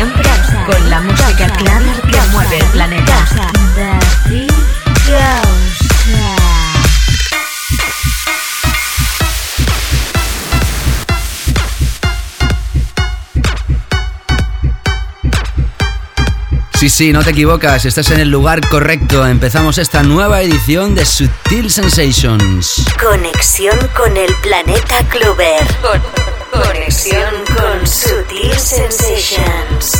Siempre con la música clara que mueve el planeta. Sí, sí, no te equivocas, estás en el lugar correcto. Empezamos esta nueva edición de Sutil Sensations. Conexión con el planeta Clover. Conexión con Sutil Sensations.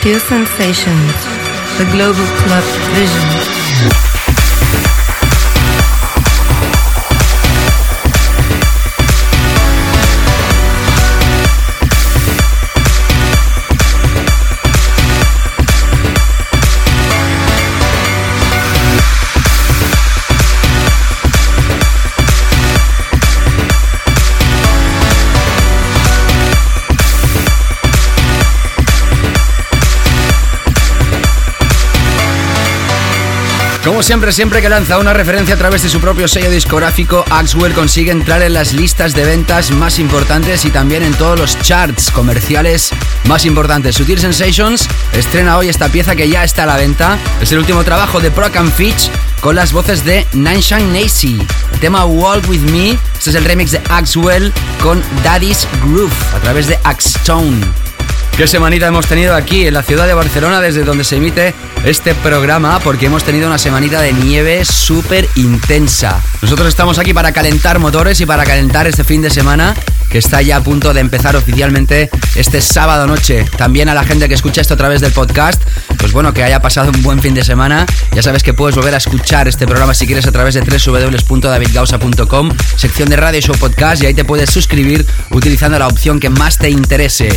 Sutil Sensations, the global club vision. Como siempre, siempre que lanza una referencia a través de su propio sello discográfico, Axwell consigue entrar en las listas de ventas más importantes y también en todos los charts comerciales más importantes. Sutil Sensations estrena hoy esta pieza que ya está a la venta. Es el último trabajo de Proc and Fitch con las voces de Nanshan Nacy. El tema Walk With Me, este es el remix de Axwell con Daddy's Groove a través de Axstone. Qué semanita hemos tenido aquí en la ciudad de Barcelona desde donde se emite este programa porque hemos tenido una semanita de nieve súper intensa. Nosotros estamos aquí para calentar motores y para calentar este fin de semana que está ya a punto de empezar oficialmente este sábado noche. También a la gente que escucha esto a través del podcast, pues bueno, que haya pasado un buen fin de semana. Ya sabes que puedes volver a escuchar este programa si quieres a través de www.davidgausa.com, sección de Radio Show Podcast y ahí te puedes suscribir utilizando la opción que más te interese.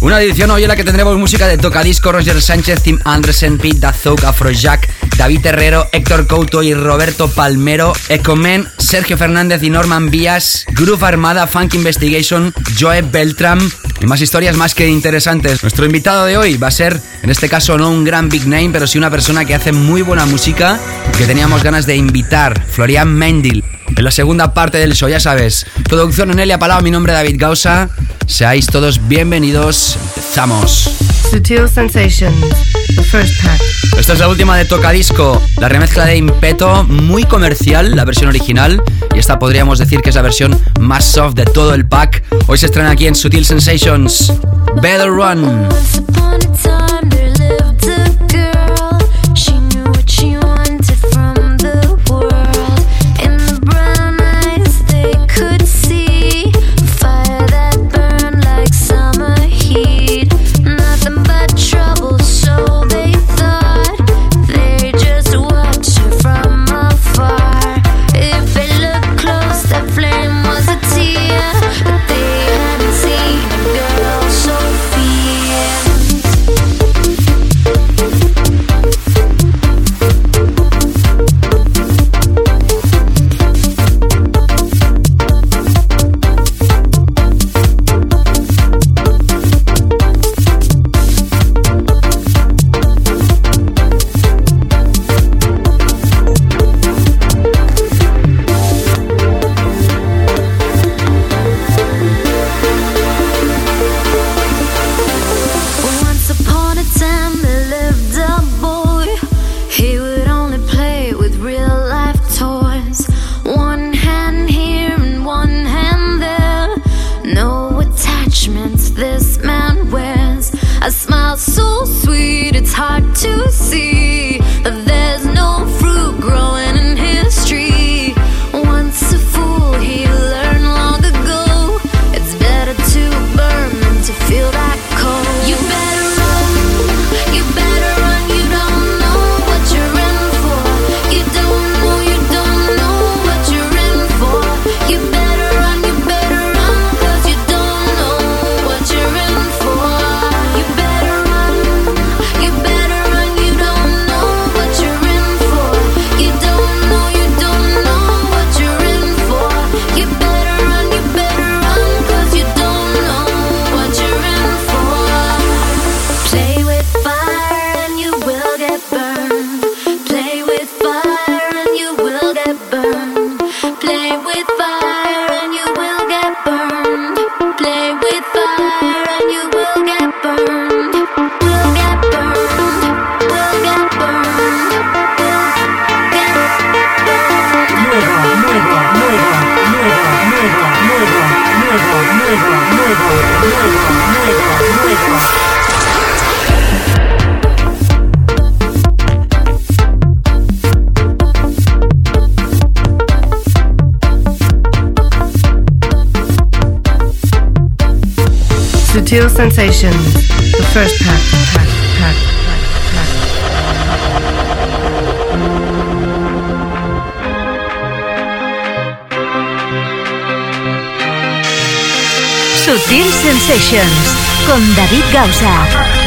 Una edición hoy en la que tendremos música de Tocadisco, Roger Sánchez, Tim Anderson, Pete Dazouk, Afrojack, David Herrero, Héctor Couto y Roberto Palmero, Ecomen, Sergio Fernández y Norman Vías, Groove Armada, Funk Investigation, Joe Beltram y más historias más que interesantes. Nuestro invitado de hoy va a ser, en este caso, no un gran big name, pero sí una persona que hace muy buena música y que teníamos ganas de invitar, Florian Mendil. En la segunda parte del show, ya sabes. Producción Onelia Palau, mi nombre es David Gausa. Seáis todos bienvenidos. Empezamos. Sutil Sensations, the first pack. Esta es la última de Tocadisco, la remezcla de Impeto, muy comercial, la versión original, y esta podríamos decir que es la versión más soft de todo el pack. Hoy se estrena aquí en Sutil Sensations, Better Run. Sensation, the first pack, pack. Sutil Sensations con David Gausa.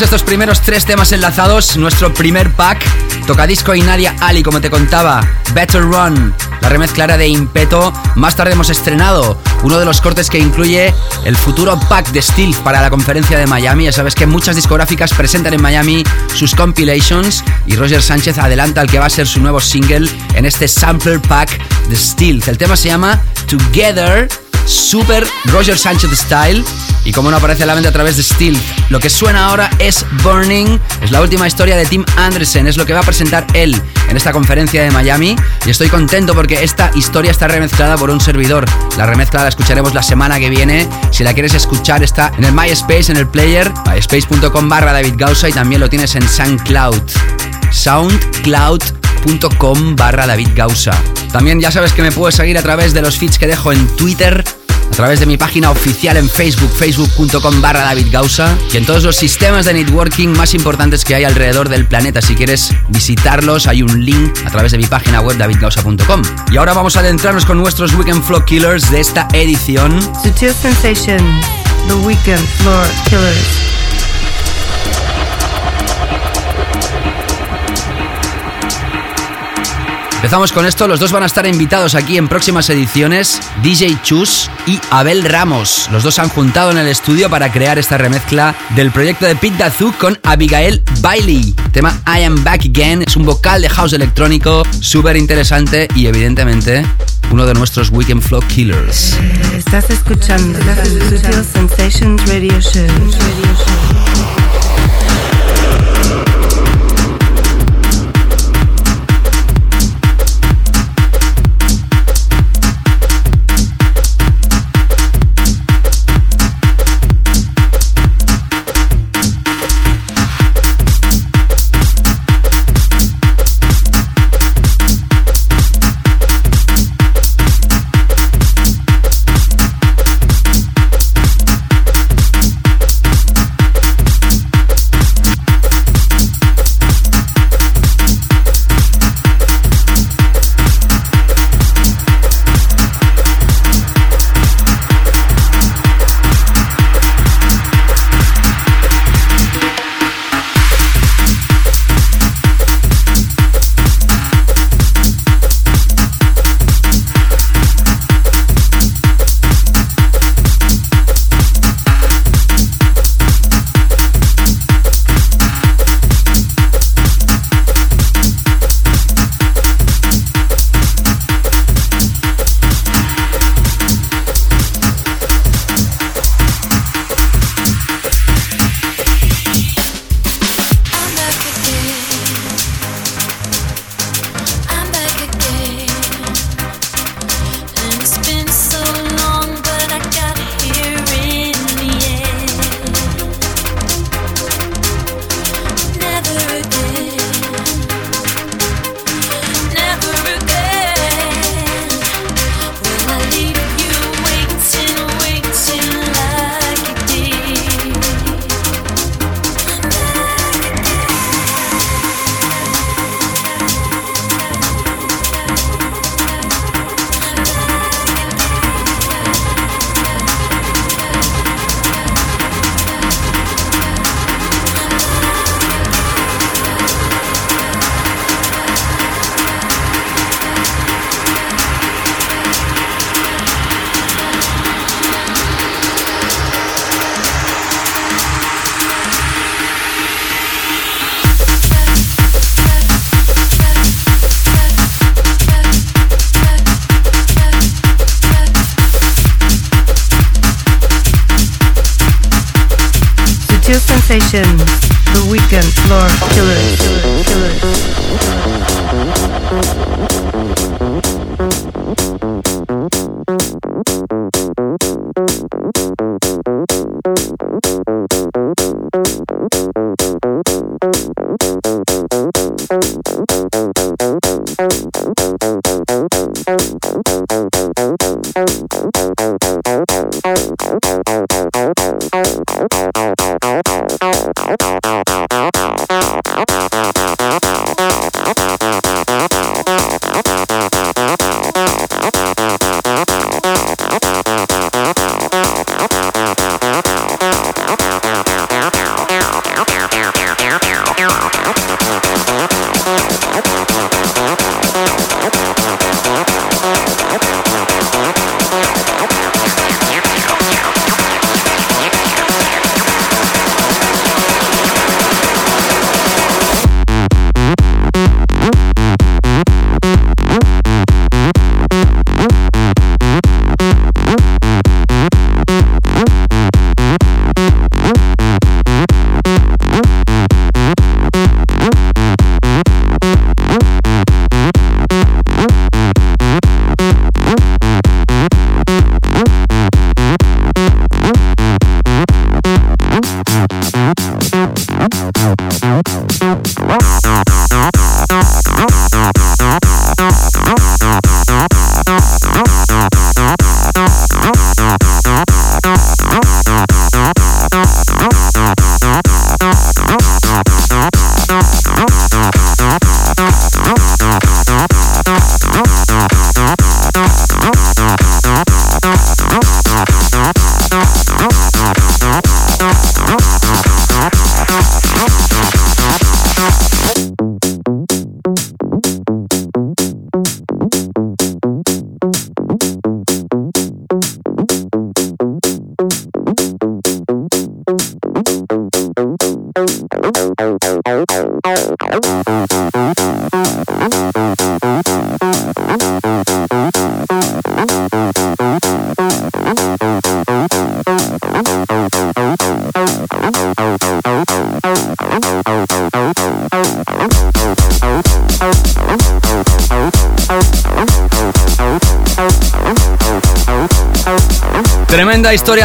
Estos primeros tres temas enlazados, nuestro primer pack, tocadisco y Nadia Ali, como te contaba, Better Run, la remezcla de Impeto. Más tarde hemos estrenado uno de los cortes que incluye el futuro pack de Steel para la conferencia de Miami. Ya sabes que muchas discográficas presentan en Miami sus compilations y Roger Sánchez adelanta el que va a ser su nuevo single en este sampler pack de Steel. El tema se llama Together super Roger Sánchez style. Y como no aparece a la mente a través de Steel, lo que suena ahora es Burning. Es la última historia de Tim Anderson. Es lo que va a presentar él en esta conferencia de Miami. Y estoy contento porque esta historia está remezclada por un servidor. La remezcla la escucharemos la semana que viene. Si la quieres escuchar, está en el MySpace, en el player, myspace.com barra David Gausa y también lo tienes en SoundCloud. SoundCloud.com barra David Gausa. También ya sabes que me puedes seguir a través de los feeds que dejo en Twitter, a través de mi página oficial en Facebook, facebook.com barra David y en todos los sistemas de networking más importantes que hay alrededor del planeta. Si quieres visitarlos, hay un link a través de mi página web davidgausa.com. Y ahora vamos a adentrarnos con nuestros Weekend Flow Killers de esta edición. Sutil Sensations, The Weekend Floor Killers. Empezamos con esto, los dos van a estar invitados aquí en próximas ediciones, DJ Chus y Abel Ramos. Los dos se han juntado en el estudio para crear esta remezcla del proyecto de Pete Dazu con Abigail Bailey. Tema I Am Back Again es un vocal de house electrónico súper interesante y evidentemente uno de nuestros Weekend Flow Killers. Estás escuchando Sutil Sensations Radio Show. Radio Show.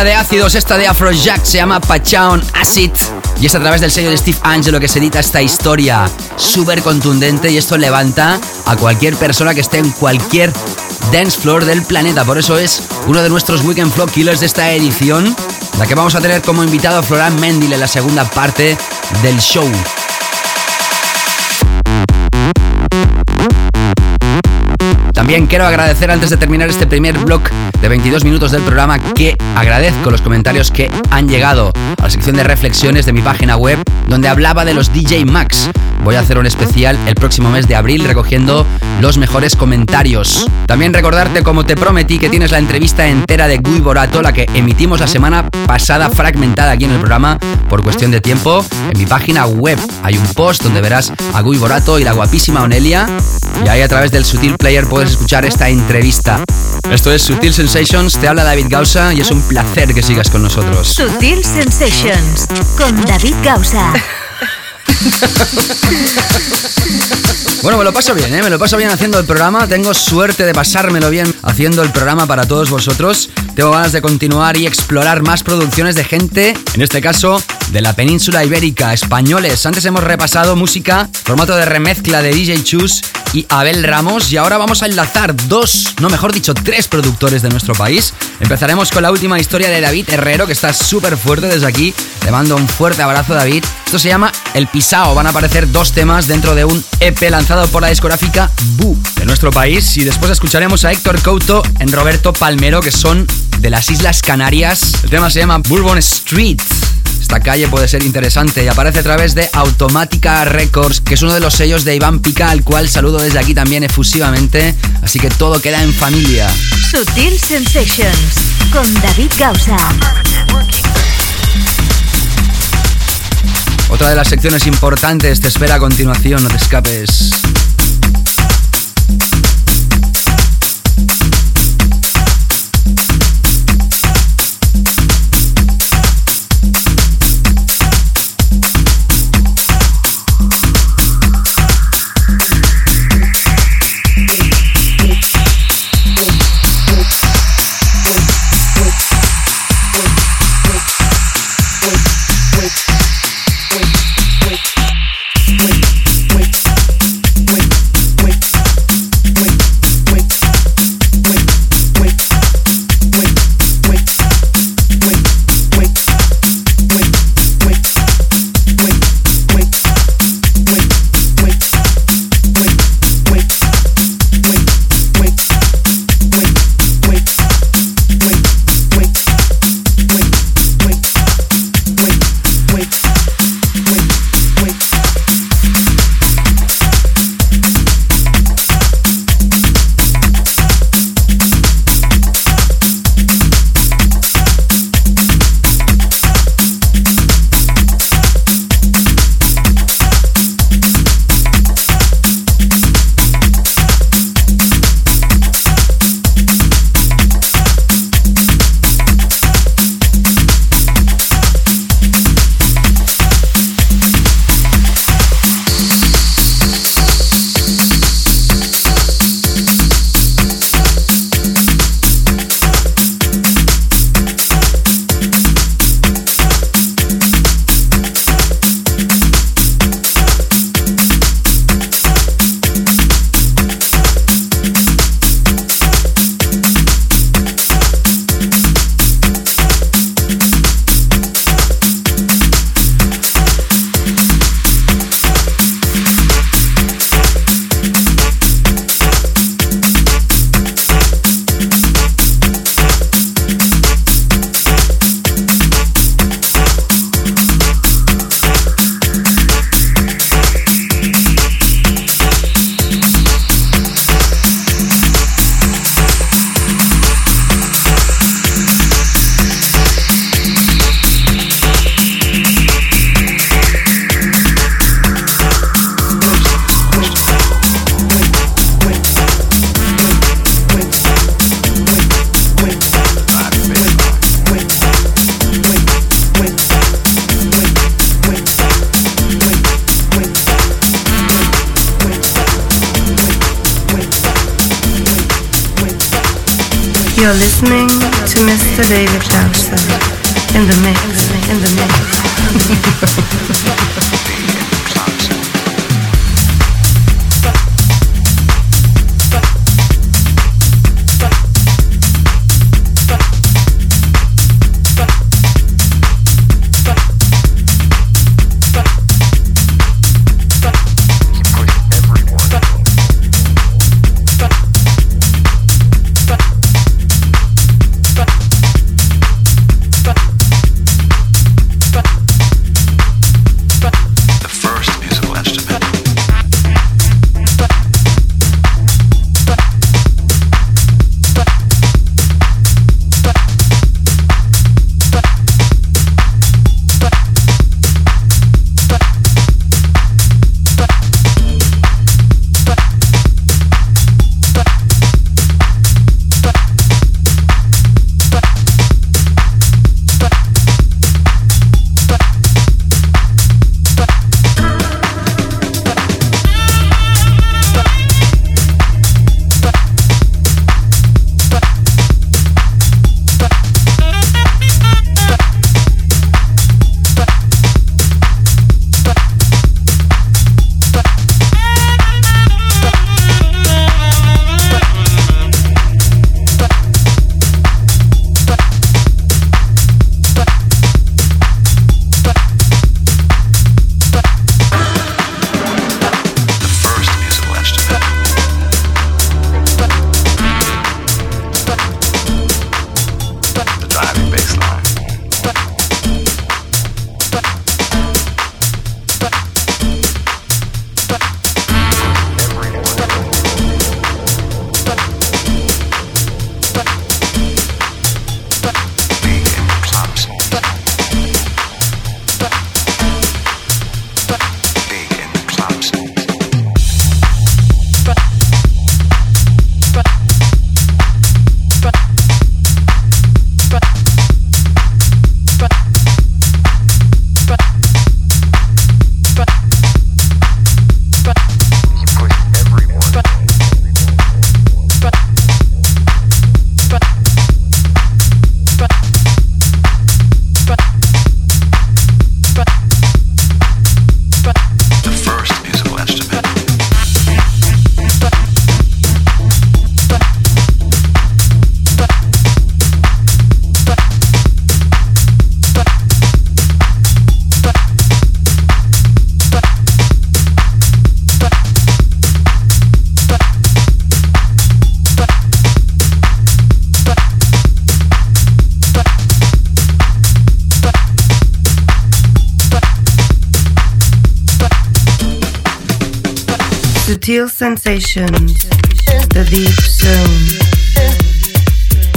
De ácidos, esta de Afrojack se llama Pachaon Acid. Y es a través del sello de Steve Angelo que se edita esta historia súper contundente y esto levanta a cualquier persona que esté en cualquier dance floor del planeta. Por eso es uno de nuestros Weekend Flow Killers de esta edición, la que vamos a tener como invitado a Florán Mendil en la segunda parte del show. También quiero agradecer antes de terminar este primer block de 22 minutos del programa que agradezco los comentarios que han llegado a la sección de reflexiones de mi página web donde hablaba de los DJ Max. Voy a hacer un especial el próximo mes de abril recogiendo los mejores comentarios. También recordarte como te prometí que tienes la entrevista entera de Guy Borato, la que emitimos la semana pasada fragmentada aquí en el programa por cuestión de tiempo. En mi página web hay un post donde verás a Guy Borato y la guapísima Onelia y ahí a través del Sutil Player puedes escuchar esta entrevista. Esto es Sutil Sensations, te habla David Gausa y es un placer que sigas con nosotros. Sutil Sensations con David Gausa. Bueno, me lo paso bien, ¿eh? me lo paso bien haciendo el programa. Tengo suerte de pasármelo bien haciendo el programa para todos vosotros. Tengo ganas de continuar y explorar más producciones de gente, en este caso de la península ibérica, españoles. Antes hemos repasado música, formato de remezcla de DJ Chus y Abel Ramos. Y ahora vamos a enlazar dos, no mejor dicho, tres productores de nuestro país. Empezaremos con la última historia de David Herrero, que está súper fuerte desde aquí. Le mando un fuerte abrazo, David. Esto se llama El Pisao. Van a aparecer dos temas dentro de un EP lanzado por la discográfica Bu de nuestro país. Y después escucharemos a Héctor Couto en Roberto Palmero, que son de las Islas Canarias. El tema se llama Bourbon Street. Esta calle puede ser interesante y aparece a través de Automática Records, que es uno de los sellos de Iván Pica, al cual saludo desde aquí también efusivamente. Así que todo queda en familia. Sutil Sensations con David Gausa. Otra de las secciones importantes te espera a continuación, no te escapes.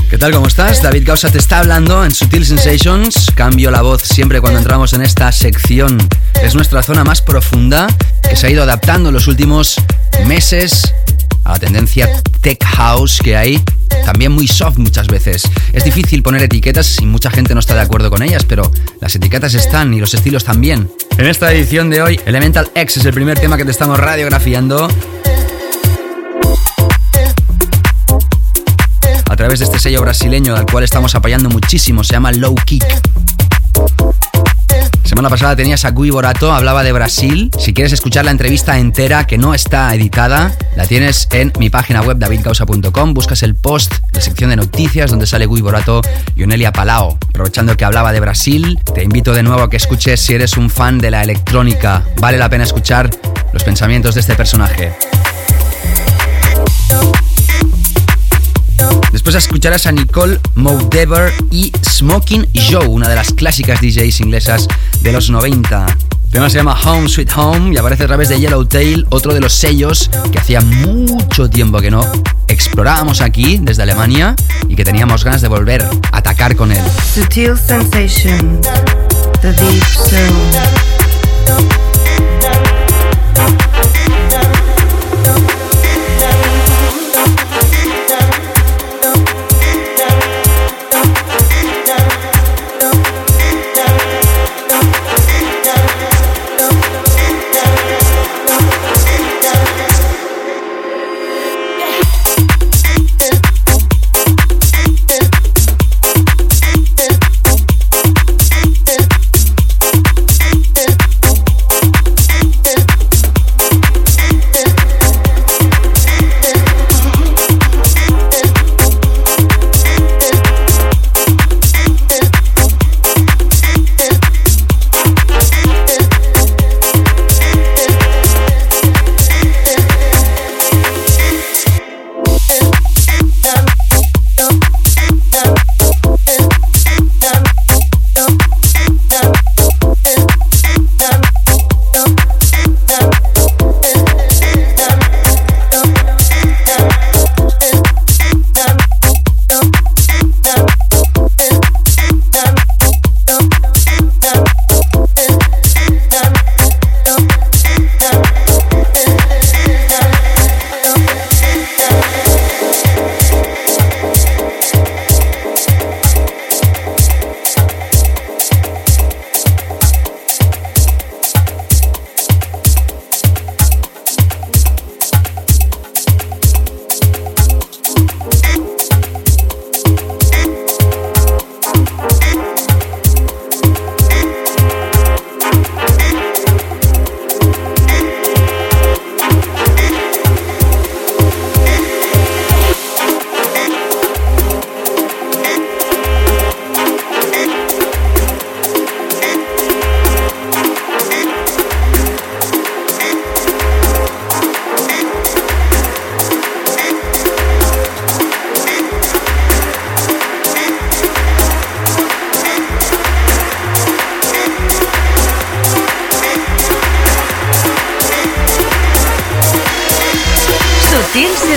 ¿Qué tal? ¿Cómo estás? David Gausa te está hablando en Sutil Sensations. Cambio la voz siempre cuando entramos en esta sección. Es nuestra zona más profunda que se ha ido adaptando en los últimos meses a la tendencia tech house que hay. También muy soft muchas veces. Es difícil poner etiquetas y mucha gente no está de acuerdo con ellas, pero las etiquetas están y los estilos también. En esta edición de hoy, Elemental X es el primer tema que te estamos radiografiando. Través de este sello brasileño al cual estamos apoyando muchísimo, se llama Low Kick. Semana pasada tenías a Gui Borato, hablaba de Brasil. Si quieres escuchar la entrevista entera que no está editada, la tienes en mi página web davidcausa.com. Buscas el post, la sección de noticias donde sale Gui Borato y Onelia Palao. Aprovechando que hablaba de Brasil, te invito de nuevo a que escuches si eres un fan de la electrónica. Vale la pena escuchar los pensamientos de este personaje. Después escucharás a Nicole Moudever y Smoking Joe, una de las clásicas DJs inglesas de los 90. El tema se llama Home Sweet Home y aparece a través de Yellowtail, otro de los sellos que hacía mucho tiempo que no explorábamos aquí desde Alemania y que teníamos ganas de volver a atacar con él.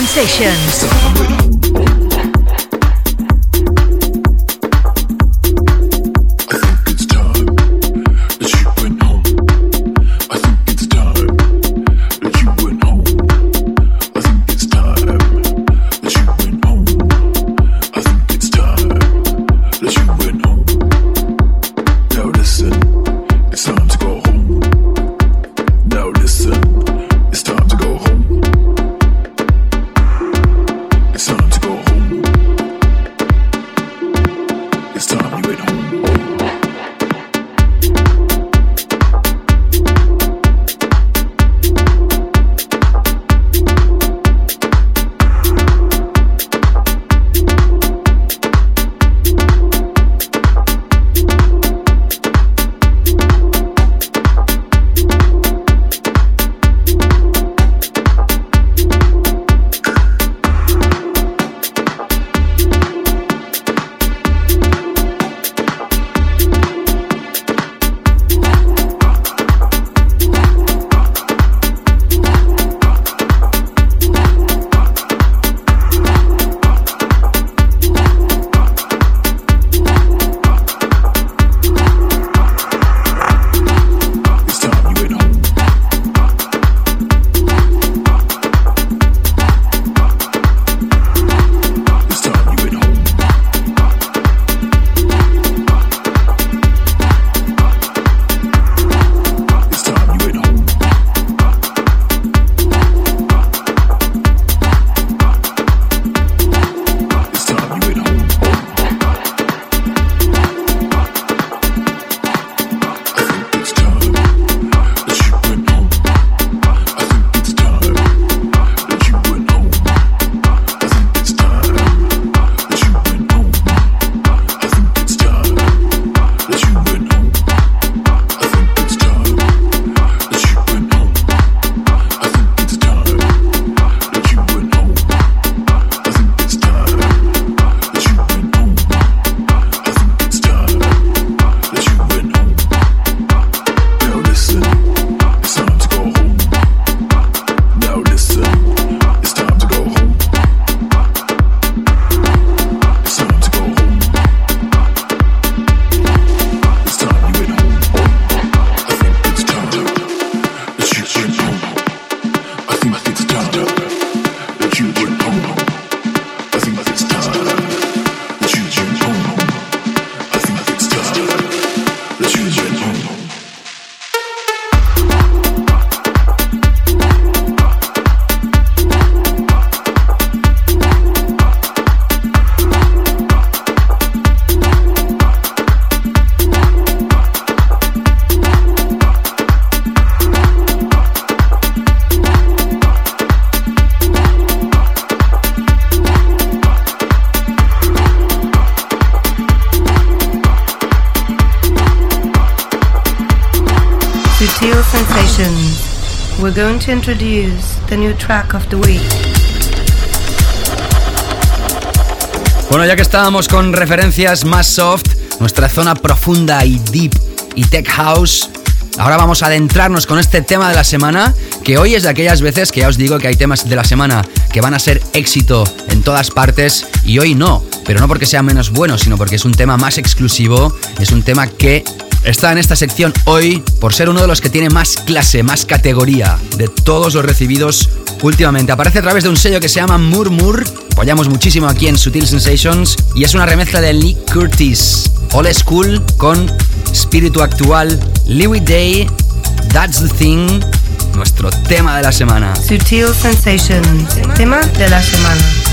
Sessions. We're going to introduce the new track of the week. Bueno, ya que estábamos con referencias más soft, nuestra zona profunda y deep y tech house, ahora vamos a adentrarnos con este tema de la semana, que hoy es de aquellas veces que ya os digo que hay temas de la semana que van a ser éxito en todas partes y hoy no, pero no porque sea menos bueno, sino porque es un tema más exclusivo, es un tema que está en esta sección hoy por ser uno de los que tiene más clase, más categoría de todos los recibidos últimamente. Aparece a través de un sello que se llama Murmur. Apoyamos muchísimo aquí en Sutil Sensations y es una remezcla de Lee Curtis. Old School con espíritu actual. Louis Day, That's the Thing, nuestro tema de la semana. Sutil Sensations. Tema de la semana.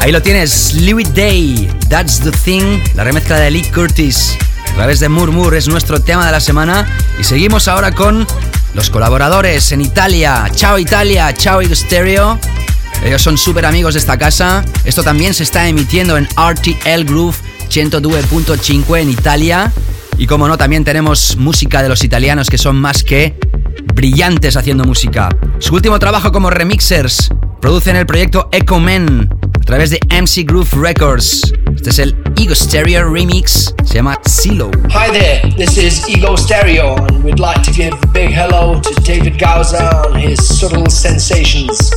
Ahí lo tienes, Louis Day, That's the Thing, la remezcla de Lee Curtis. A través de Murmur es nuestro tema de la semana. Y seguimos ahora con los colaboradores en Italia. Chao Italia, chao Stereo. Ellos son súper amigos de esta casa. Esto también se está emitiendo en RTL Groove 102.5 en Italia. Y como no, también tenemos música de los italianos que son más que brillantes haciendo música. Su último trabajo como remixers producen el proyecto Echo Men través de MC Groove Records. Este es el Ego Stereo Remix, se llama Silo. Hi there, this is Ego Stereo, and we'd like to give a big hello to David Gauza on his Subtle Sensations.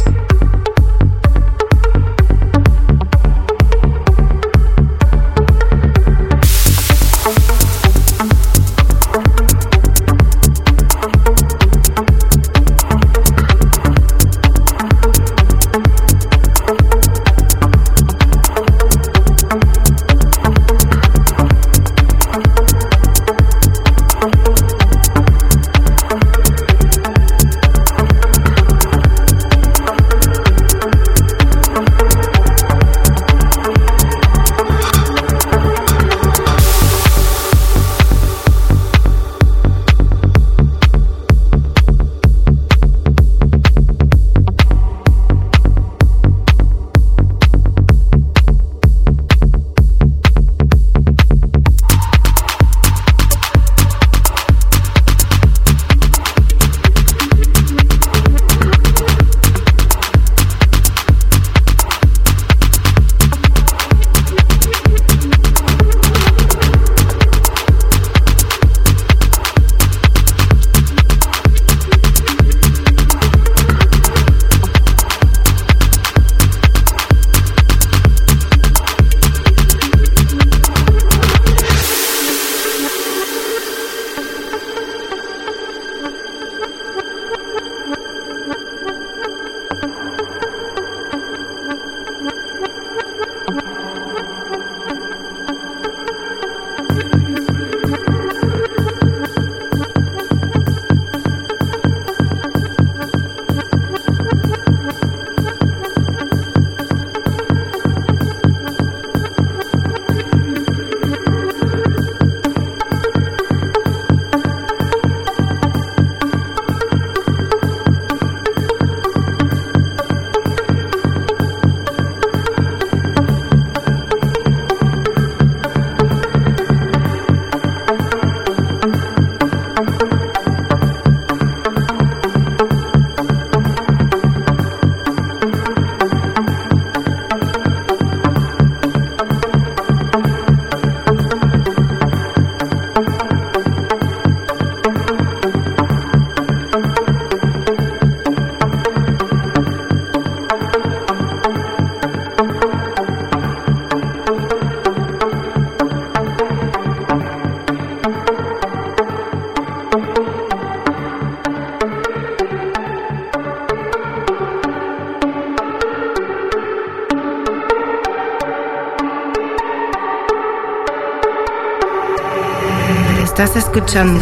Escuchando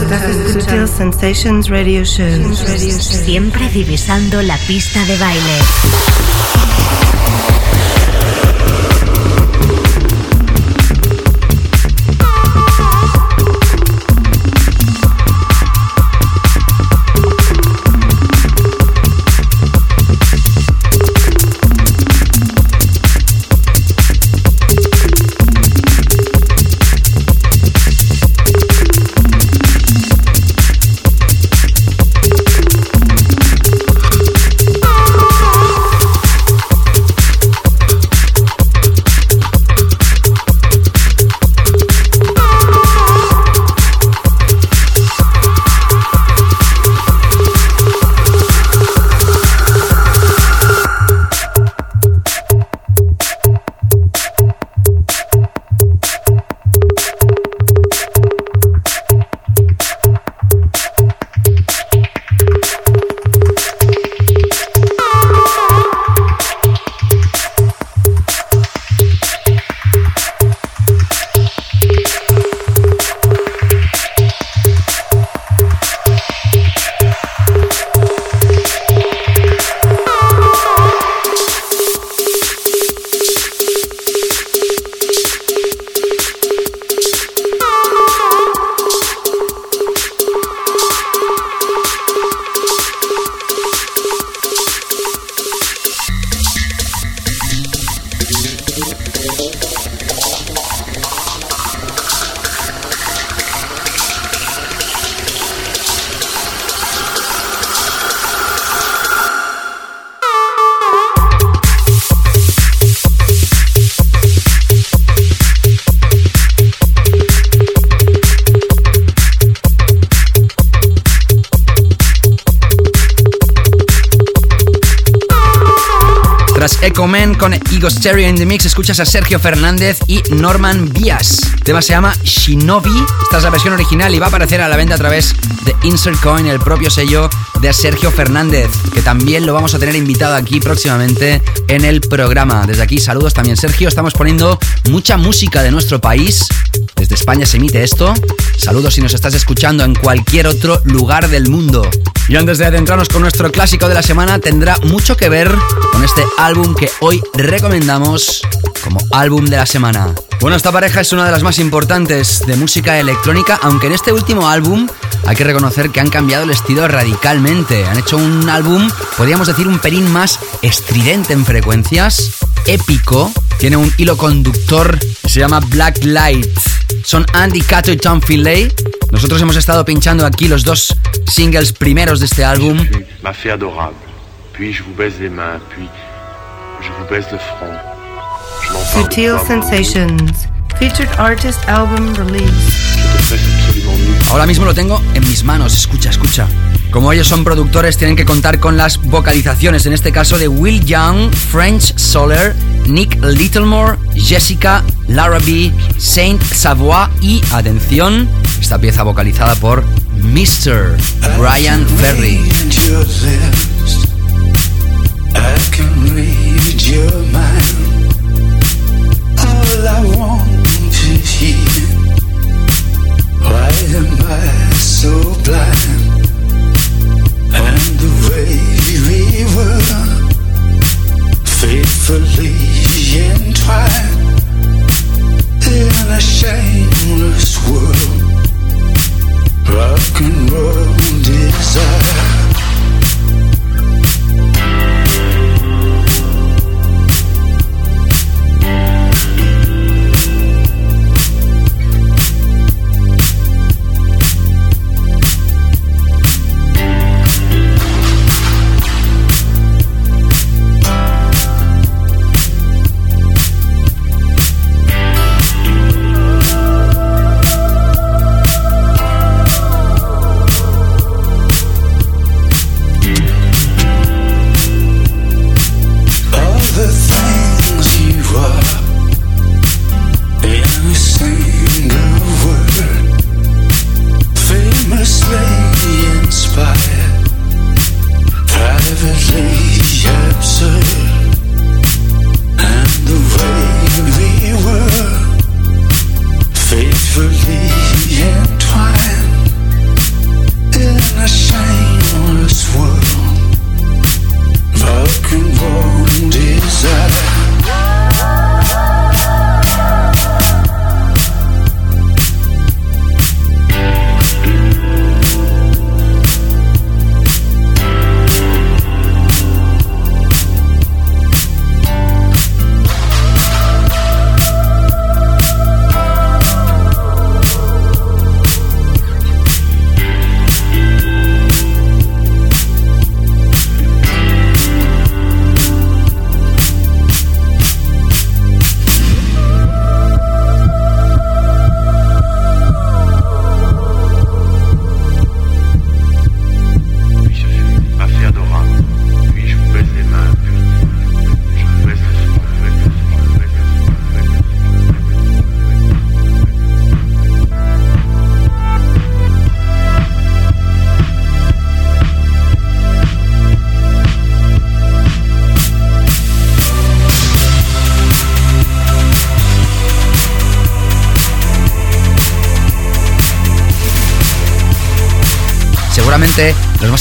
Sutil Sensations Radio Show. Siempre divisando la pista de baile. Tras Echo Man con Ego Stereo in the Mix, escuchas a Sergio Fernández y Norman Vías. El tema se llama Shinobi. Esta es la versión original y va a aparecer a la venta a través de Insert Coin, el propio sello de Sergio Fernández, que también lo vamos a tener invitado aquí próximamente en el programa. Desde aquí, saludos también, Sergio. Estamos poniendo mucha música de nuestro país. Desde España se emite esto. Saludos si nos estás escuchando en cualquier otro lugar del mundo. Y antes de adentrarnos con nuestro clásico de la semana, tendrá mucho que ver con este álbum que hoy recomendamos como álbum de la semana. Bueno, esta pareja es una de las más importantes de música electrónica, aunque en este último álbum hay que reconocer que han cambiado el estilo radicalmente. Han hecho un álbum, podríamos decir, un pelín más estridente en frecuencias, épico, tiene un hilo conductor se llama Black Light. Son Andy Cato y Tom Finlay. Nosotros hemos estado pinchando aquí los dos singles primeros de este álbum. M'a fait adorable. Puis je vous baise les mains, puis je vous baise le front. Sutil Sensations. Featured artist album release. Ahora mismo lo tengo en mis manos, escucha, escucha. Como ellos son productores, tienen que contar con las vocalizaciones, en este caso de Will Young, French Soler, Nick Littlemore, Jessica, Lara B, Saint Savoy y, atención, esta pieza vocalizada por Mr. Brian Ferry. Shameless world. Rock and roll desire.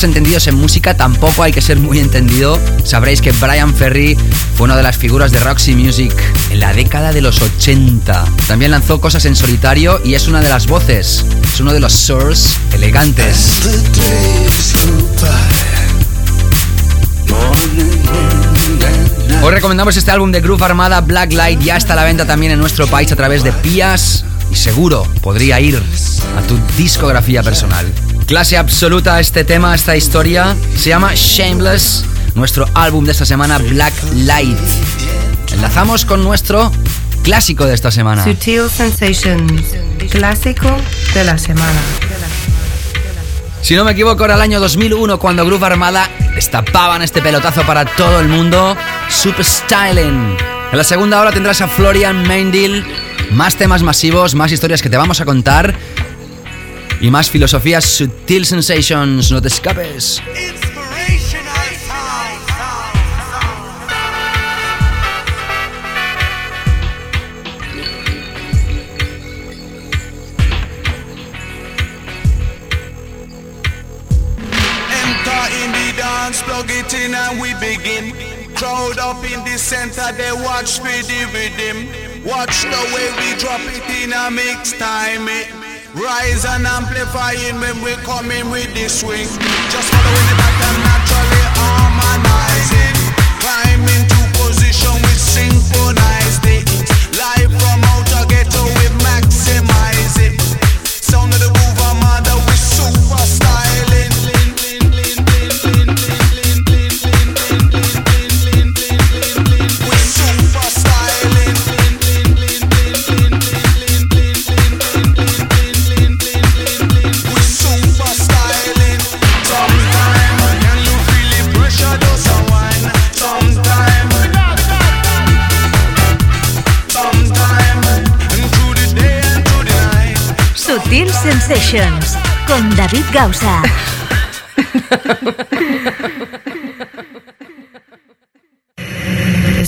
Entendidos en música tampoco hay que ser muy entendido. Sabréis que Brian Ferry fue una de las figuras de Roxy Music en la década de los 80. También lanzó cosas en solitario y es una de las voces, es uno de los source elegantes. Hoy recomendamos este álbum de Groove Armada Black Light. Ya está a la venta también en nuestro país a través de Pías y seguro podría ir a tu discografía personal. Clase absoluta este tema, esta historia. Se llama Shameless, nuestro álbum de esta semana Black Light. Enlazamos con nuestro clásico de esta semana. Sutil Sensations, clásico de la semana. Si no me equivoco, era el año 2001 cuando Groove Armada destapaban este pelotazo para todo el mundo. Super Styling. En la segunda hora tendrás a Florian Mendel. Más temas masivos, más historias que te vamos a contar. Y más filosofías Sutil Sensations. No te escapes. And we begin. Crowd up in the center, they watch the rhythm. Watch the way we drop it in a mix time. It rise and amplifying when we come in with the swing. Just following the pattern naturally harmonizing. Climb into position we synchronize it. Live from outer ghetto we maximize it. Sound of the Con David Gausa.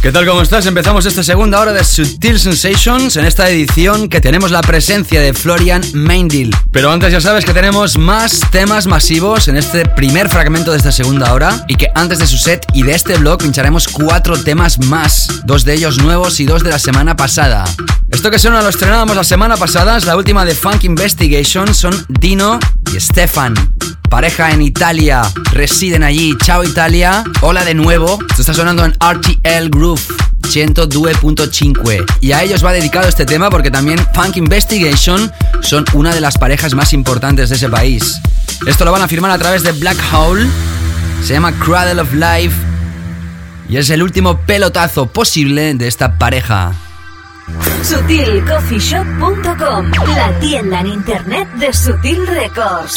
¿Qué tal? ¿Cómo estás? Empezamos esta segunda hora de Sutil Sensations en esta edición que tenemos la presencia de Florian Mendel. Pero antes ya sabes que tenemos más temas masivos en este primer fragmento de esta segunda hora y que antes de su set y de este blog pincharemos cuatro temas más, dos de ellos nuevos y dos de la semana pasada. Esto que suena lo estrenábamos la semana pasada, es la última de Funk Investigation, son Dino y Stefan. Pareja en Italia, residen allí. Chao Italia. Hola de nuevo. Esto está sonando en RTL Groove 102.5. Y a ellos va dedicado este tema porque también Funk Investigation son una de las parejas más importantes de ese país. Esto lo van a firmar a través de Black Hole. Se llama Cradle of Life. Y es el último pelotazo posible de esta pareja. SutilCoffeeShop.com La tienda en internet de Sutil Records.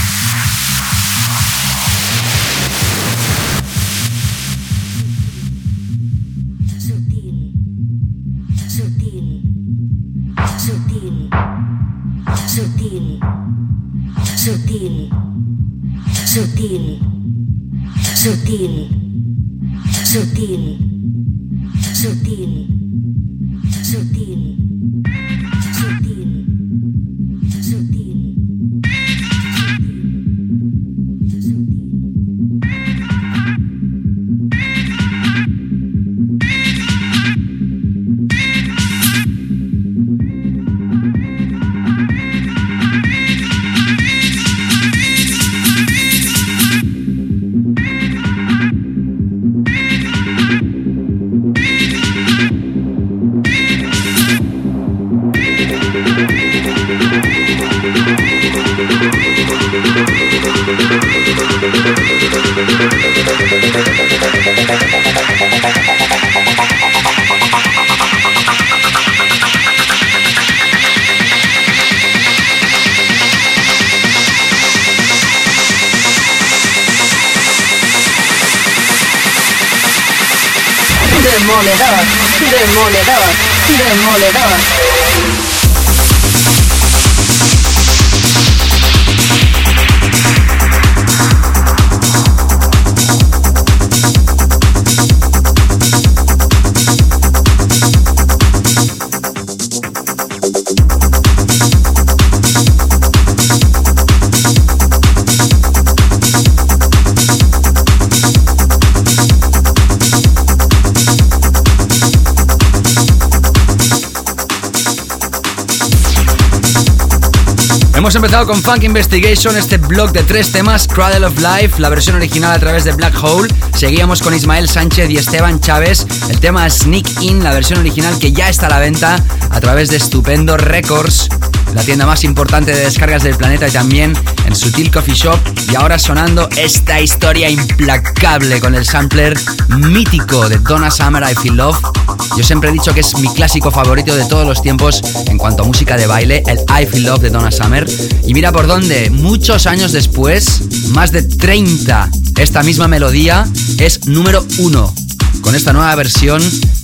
Funk Investigation, este blog de tres temas, Cradle of Life, la versión original a través de Black Hole. Seguíamos con Ismael Sánchez y Esteban Chávez, el tema Sneak In, la versión original que ya está a la venta a través de Estupendo Records, la tienda más importante de descargas del planeta y también en Sutil Coffee Shop. Y ahora sonando esta historia implacable con el sampler mítico de Donna Summer I Feel Love Yo siempre he dicho que es mi clásico favorito de todos los tiempos en cuanto a música de baile, el I Feel Love de Donna Summer. Y mira por dónde, muchos años después, más de 30, esta misma melodía es número uno con esta nueva versión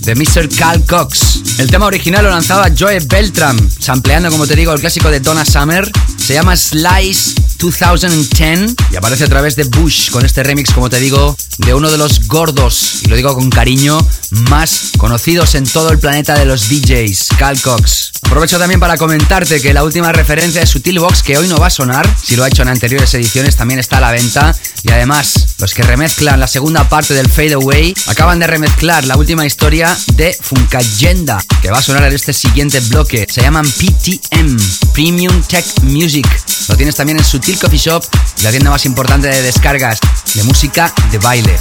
de Mr. Cal Cox. El tema original lo lanzaba Joe Beltram, sampleando, como te digo, el clásico de Donna Summer. Se llama Slice 2010 y aparece a través de Bush con este remix, como te digo, de uno de los gordos, y lo digo con cariño, más conocidos en todo el planeta de los DJs, Cal Cox. Aprovecho también para comentarte que la última referencia de Sutil Box, que hoy no va a sonar, si lo ha hecho en anteriores ediciones, también está a la venta. Y además, los que remezclan la segunda parte del Fade Away acaban de remezclar la última historia de Funkagenda, que va a sonar en este siguiente bloque. Se llaman PTM, Premium Tech Music. Lo tienes también en Sutil Coffee Shop, la tienda más importante de descargas de música de baile.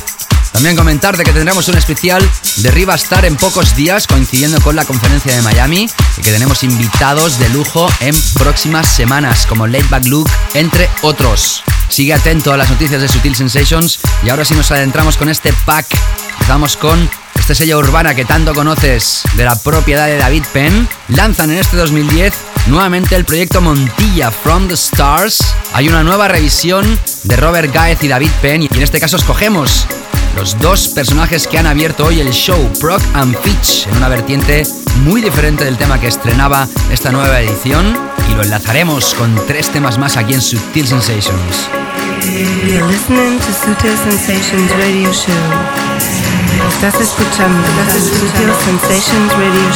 También comentarte que tendremos un especial de Riva Star en pocos días, coincidiendo con la conferencia de Miami, y que tenemos invitados de lujo en próximas semanas, como Late Back Luke, entre otros. Sigue atento a las noticias de Sutil Sensations y ahora sí nos adentramos con este pack. Empezamos con este sello urbana que tanto conoces de la propiedad de David Penn. Lanzan en este 2010 nuevamente el proyecto Montilla From the Stars. Hay una nueva revisión de Robert Gaez y David Penn y en este caso escogemos los dos personajes que han abierto hoy el show, Proc and Pitch, en una vertiente muy diferente del tema que estrenaba esta nueva edición y lo enlazaremos con tres temas más aquí en Subtil Sensations. You're listening to Sutil Sensations Radio Show. Estás escuchando Sutil Sensations Radio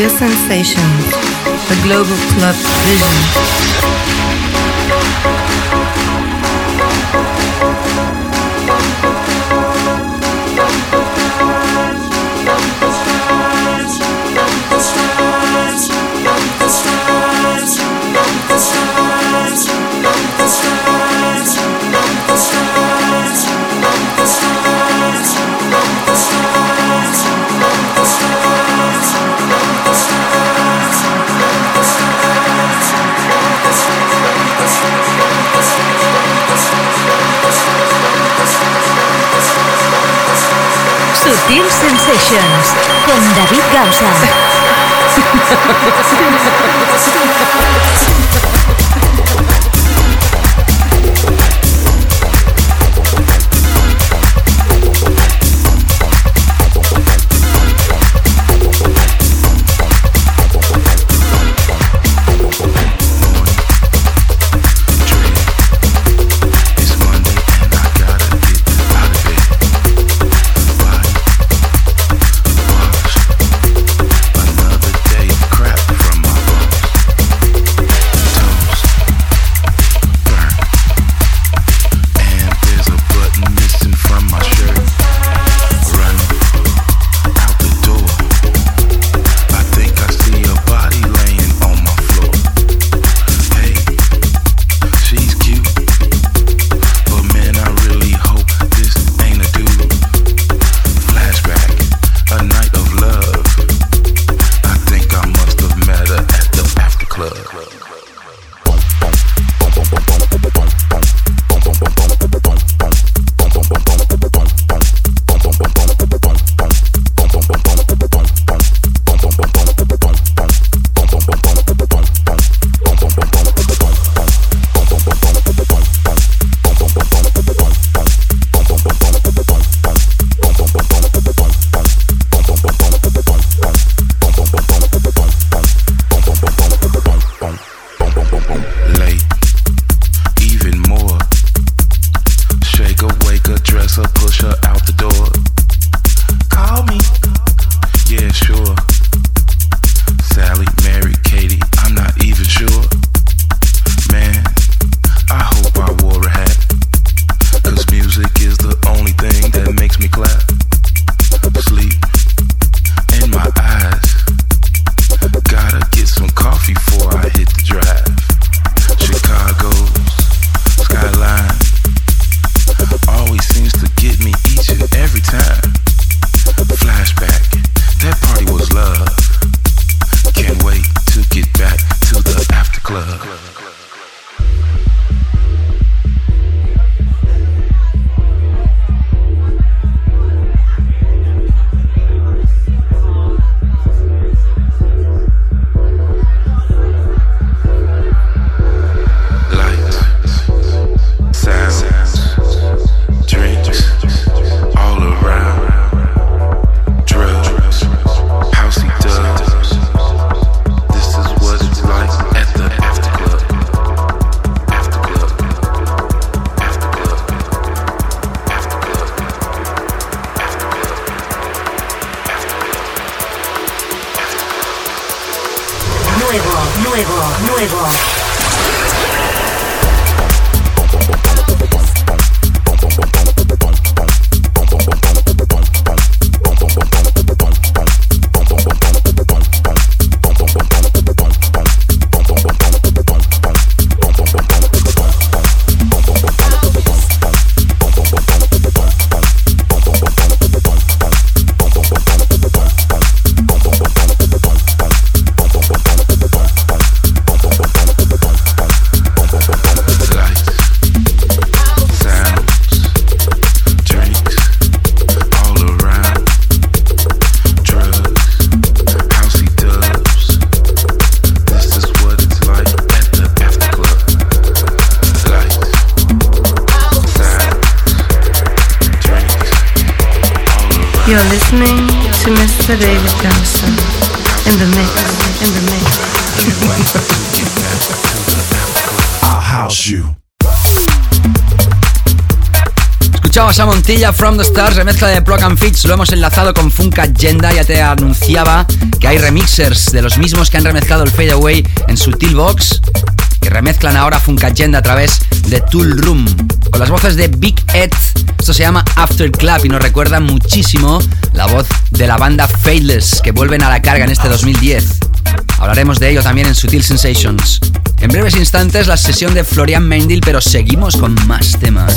Sutil Sensations, the global club vision. Montilla From the Stars, remezcla de Plug and Fits, lo hemos enlazado con Funk Agenda, ya te anunciaba que hay remixers de los mismos que han remezclado el Fade Away en Sutil Box, que remezclan ahora Funk Agenda a través de Tool Room, con las voces de Big Ed, esto se llama After Club y nos recuerda muchísimo la voz de la banda Fadeless, que vuelven a la carga en este 2010. Hablaremos de ello también en Sutil Sensations. En breves instantes la sesión de Florian Mendil, pero seguimos con más temas.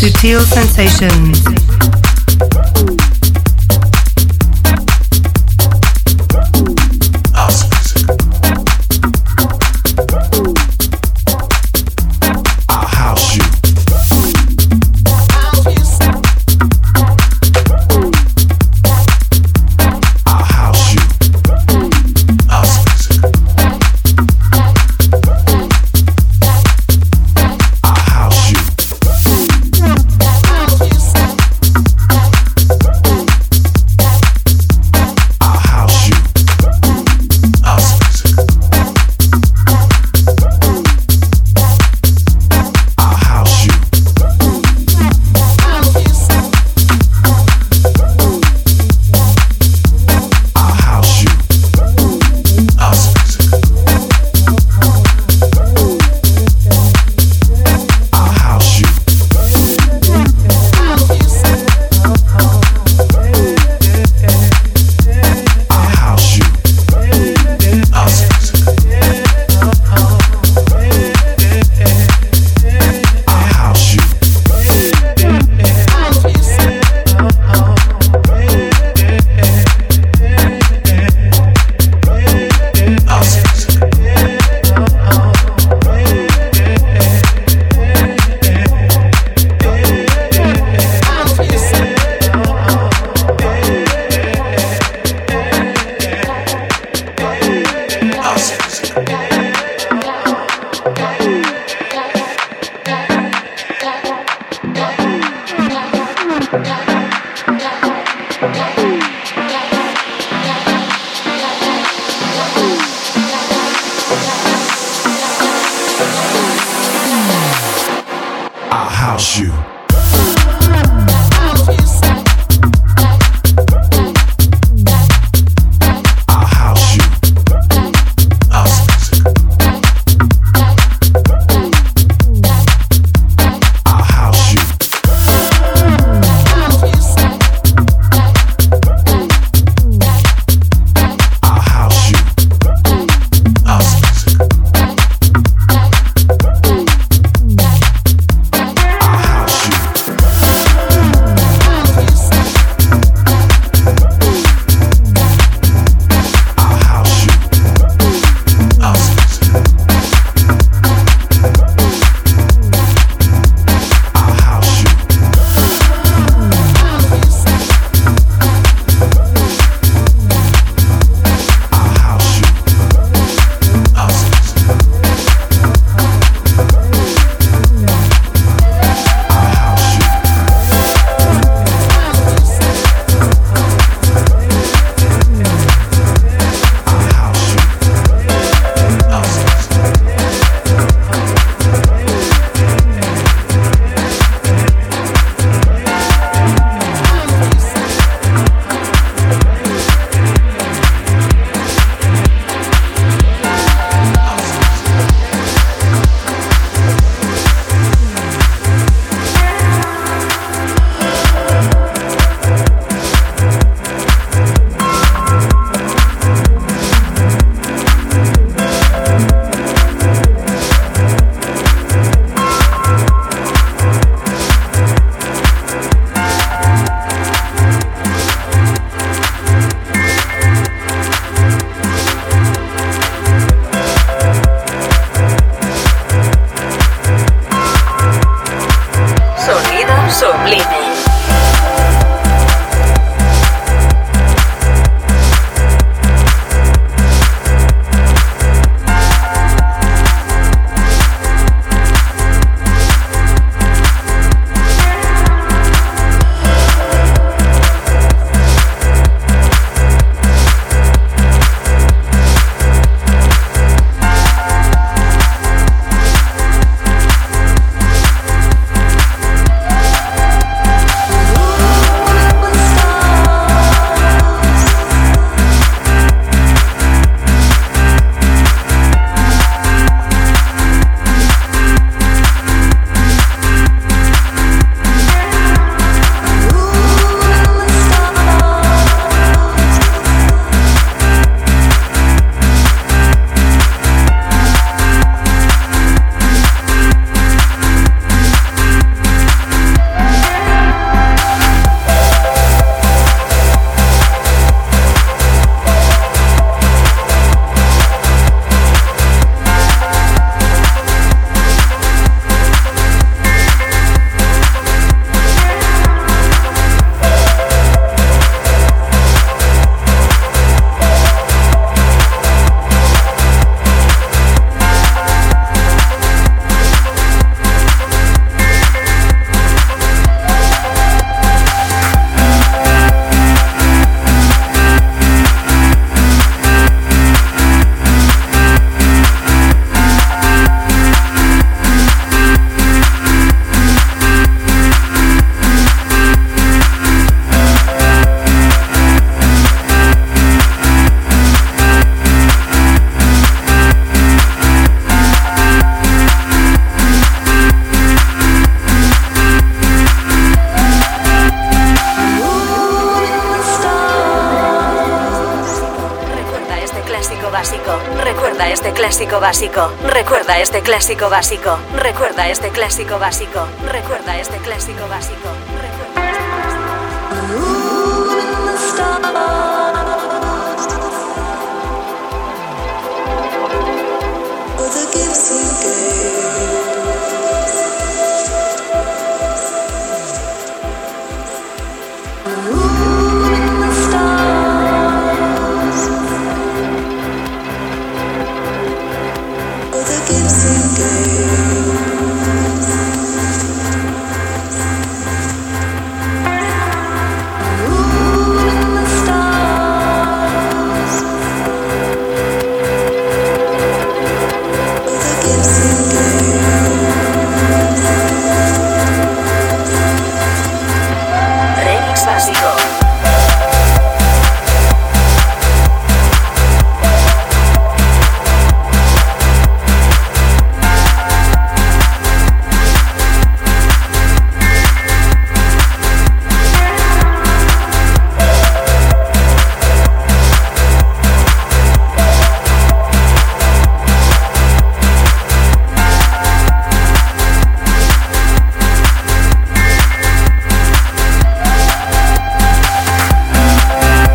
Clásico básico. Recuerda este clásico básico.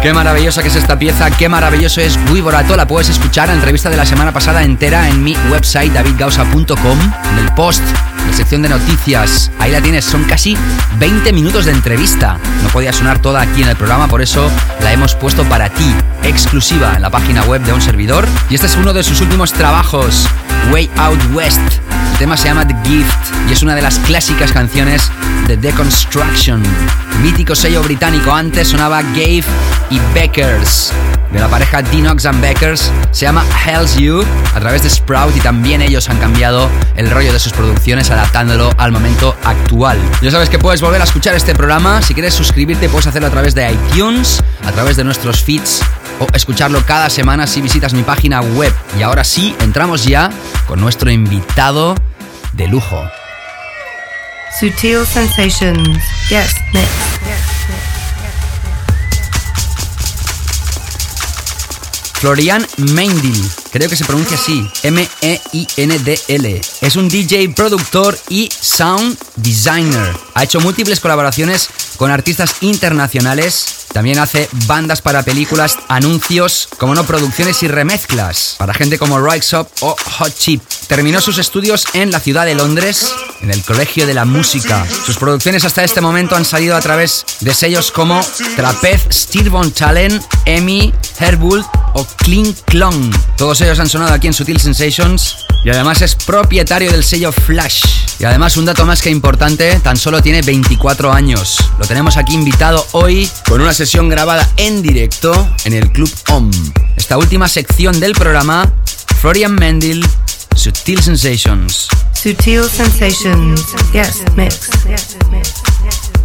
Qué maravillosa que es esta pieza, qué maravilloso es Gui Borato. La puedes escuchar en revista de la semana pasada entera en mi website davidgausa.com, en el post, en la sección de noticias. Ahí la tienes, son casi 20 minutos de entrevista. No podía sonar toda aquí en el programa, por eso la hemos puesto para ti, exclusiva en la página web de un servidor. Y este es uno de sus últimos trabajos, Way Out West. El tema se llama The Gift y es una de las clásicas canciones de Deconstruction. Mítico sello británico, antes sonaba Gave y Beckers. De la pareja Dinox and Beckers se llama Hells You a través de Sprout y también ellos han cambiado el rollo de sus producciones adaptándolo al momento actual. Ya sabes que puedes volver a escuchar este programa. Si quieres suscribirte puedes hacerlo a través de iTunes, a través de nuestros feeds o escucharlo cada semana si visitas mi página web. Y ahora sí, entramos ya con nuestro invitado de lujo. Sutil Sensations. Yes, mix. Florian Meindl, creo que se pronuncia así, M-E-I-N-D-L. Es un DJ, productor y sound designer. Ha hecho múltiples colaboraciones con artistas internacionales. También hace bandas para películas, anuncios, como no, producciones y remezclas para gente como Rixop o Hot Chip. Terminó sus estudios en la ciudad de Londres, en el Colegio de la Música. Sus producciones hasta este momento han salido a través de sellos como Trapez, Steve Von Talent, Emmy, Herbull o Clean Clong. Todos ellos han sonado aquí en Sutil Sensations y además es propietario del sello Flash. Y además un dato más que importante, tan solo tiene 24 años. Lo tenemos aquí invitado hoy con una sesión grabada en directo en el Club OM. Esta última sección del programa, Florian Mendel, Sutil Sensations. Sutil Sensations. Yes, mix. Come,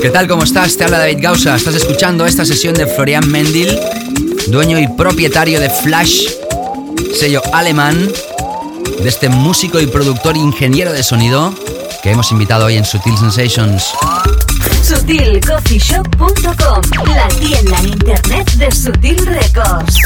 ¿Qué tal? ¿Cómo estás? Te habla David Gausa. Estás escuchando esta sesión de Florian Mendil, dueño y propietario de Flash, sello alemán, de este músico y productor ingeniero de sonido que hemos invitado hoy en Sutil Sensations. SutilCoffeeShop.com, la tienda en internet de Sutil Records.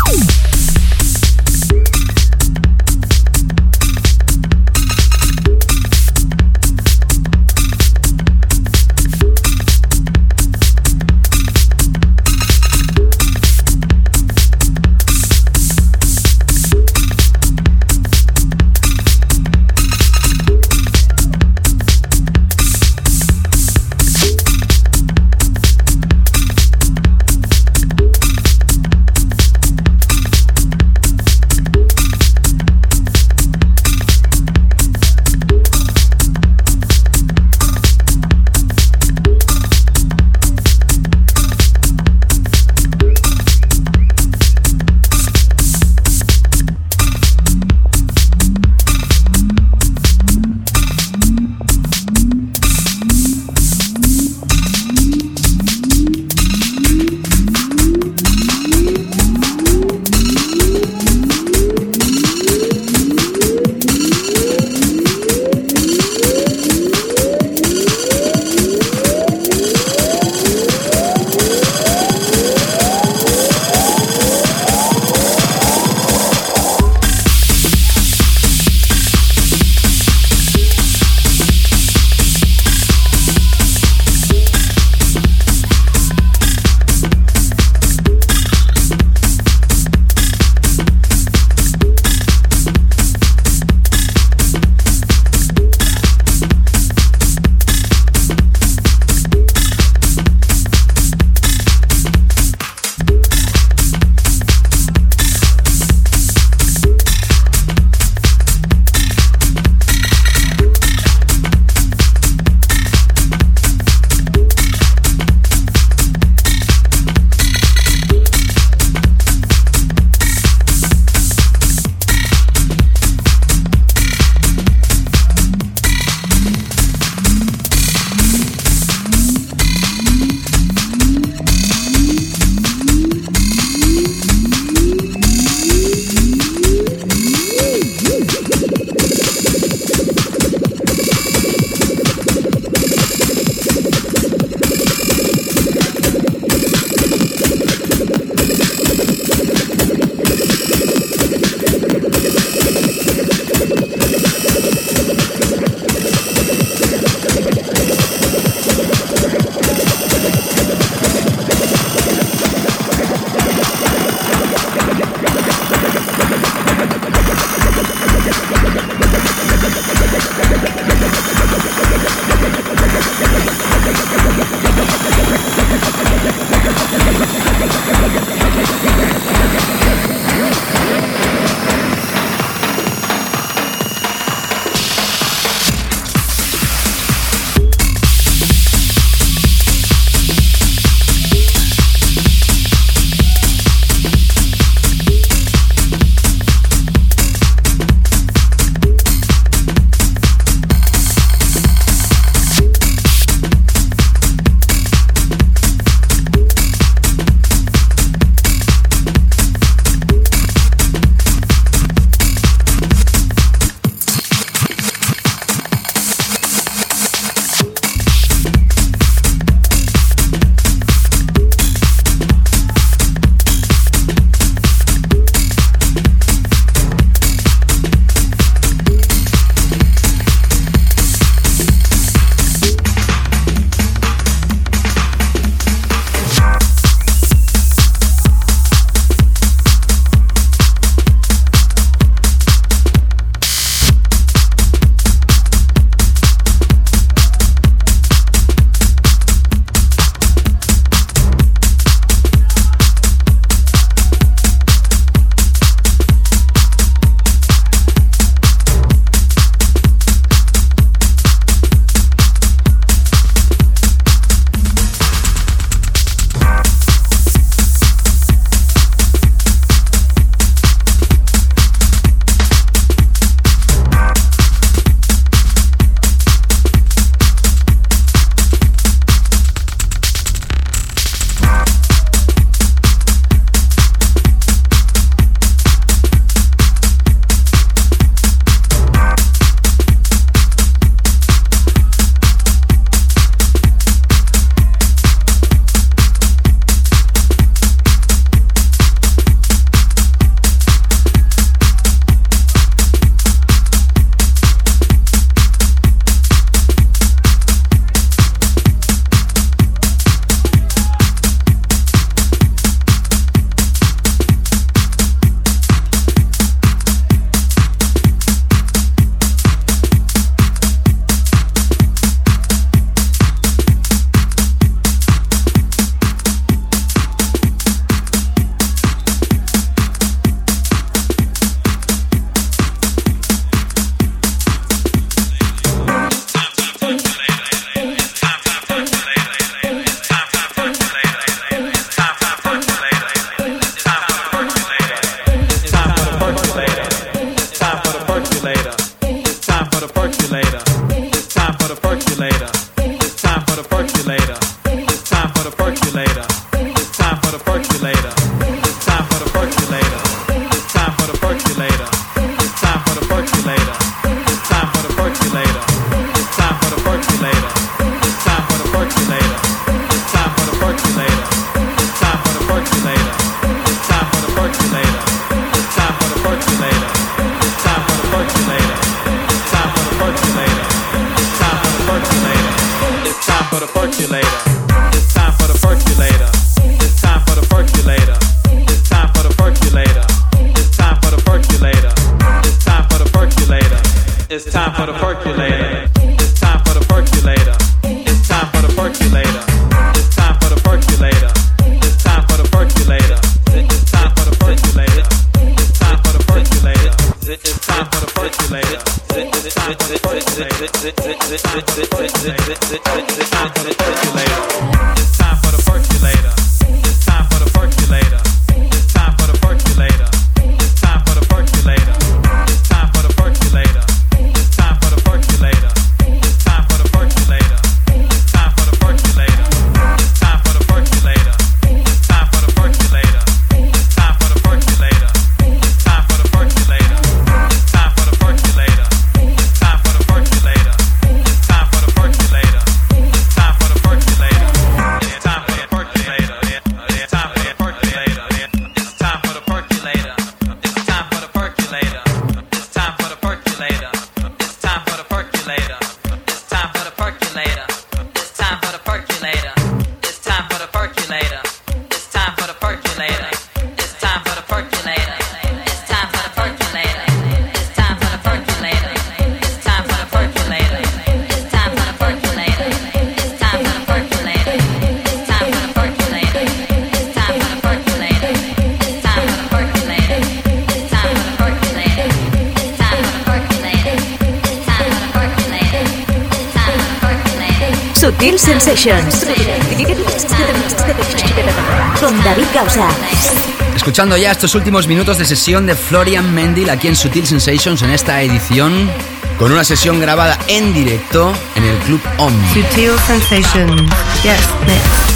Escuchando ya estos últimos minutos de sesión de Florian Mendil aquí en Sutil Sensations en esta edición con una sesión grabada en directo en el Club OM. Sutil Sensations. Yes, next.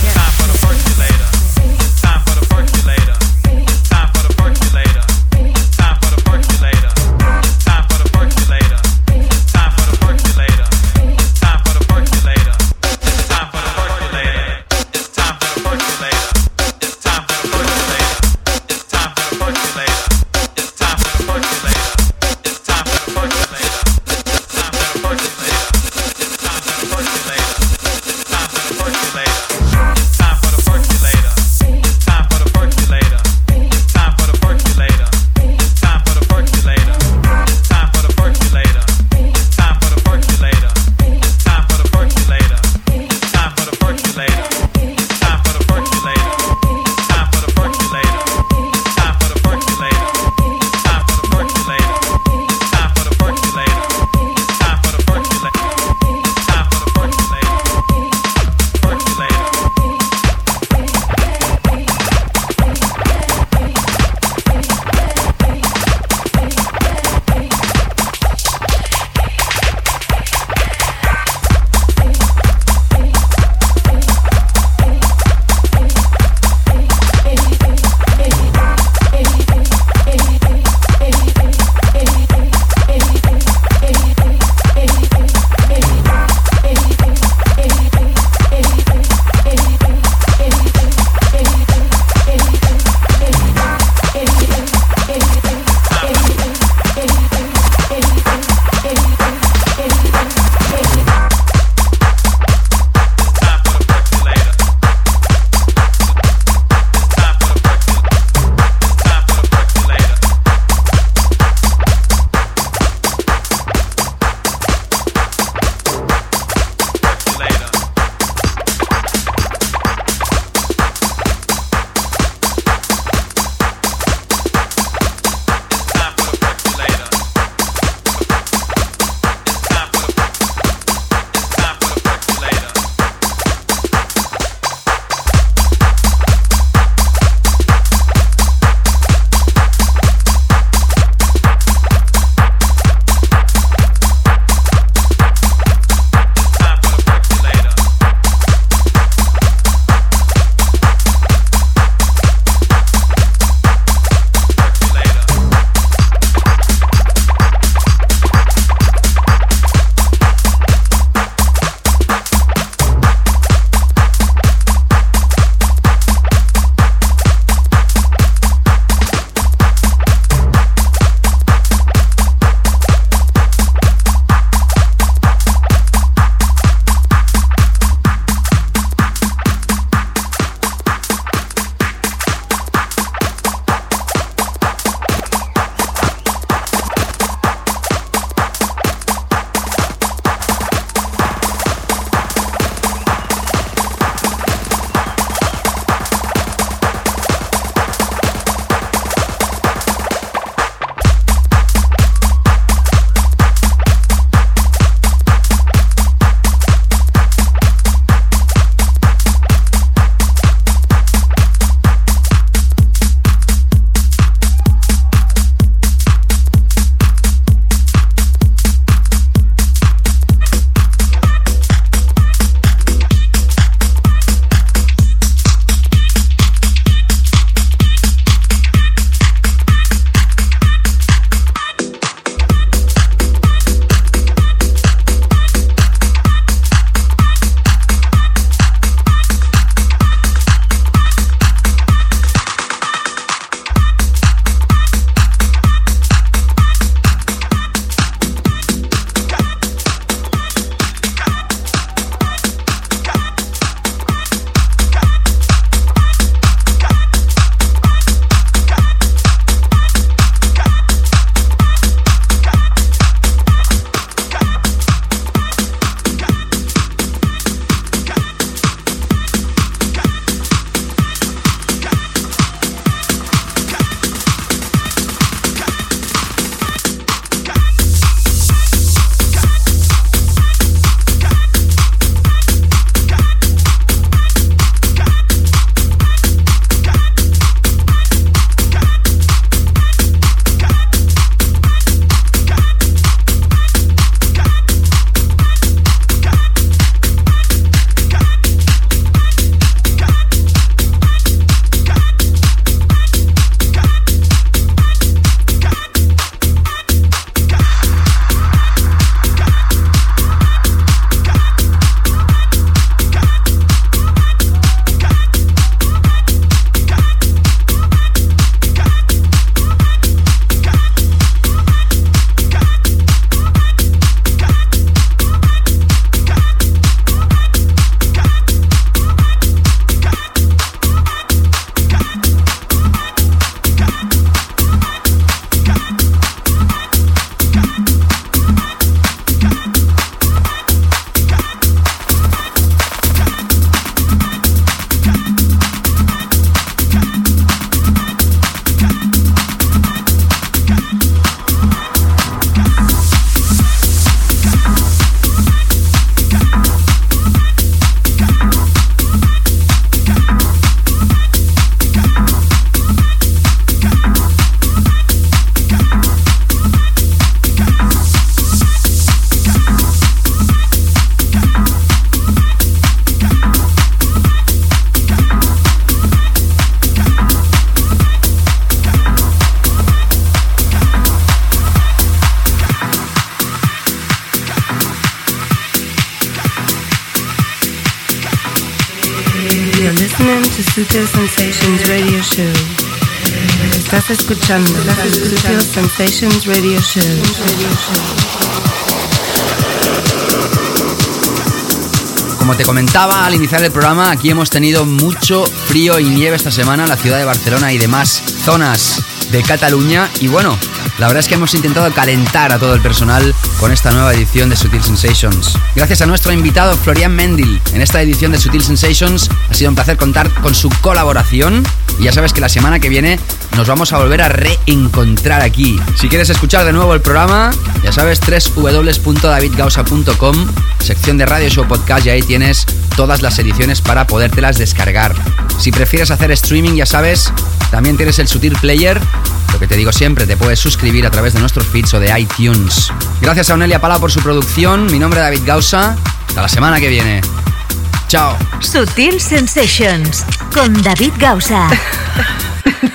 Escuchando Sutil Sensations Radio Show. Como te comentaba al iniciar el programa, aquí hemos tenido mucho frío y nieve esta semana en la ciudad de Barcelona y demás zonas de Cataluña. Y bueno, la verdad es que hemos intentado calentar a todo el personal con esta nueva edición de Sutil Sensations. Gracias a nuestro invitado Florian Mendil en esta edición de Sutil Sensations, ha sido un placer contar con su colaboración. Y ya sabes que la semana que viene nos vamos a volver a reencontrar aquí. Si quieres escuchar de nuevo el programa, ya sabes, www.davidgausa.com, sección de Radio Show Podcast, y ahí tienes todas las ediciones para podértelas descargar. Si prefieres hacer streaming, ya sabes, también tienes el Sutil Player. Lo que te digo siempre, te puedes suscribir a través de nuestros feeds o de iTunes. Gracias a Onelia Pala por su producción. Mi nombre es David Gausa. Hasta la semana que viene. Chao. Sutil Sensations con David Gausa.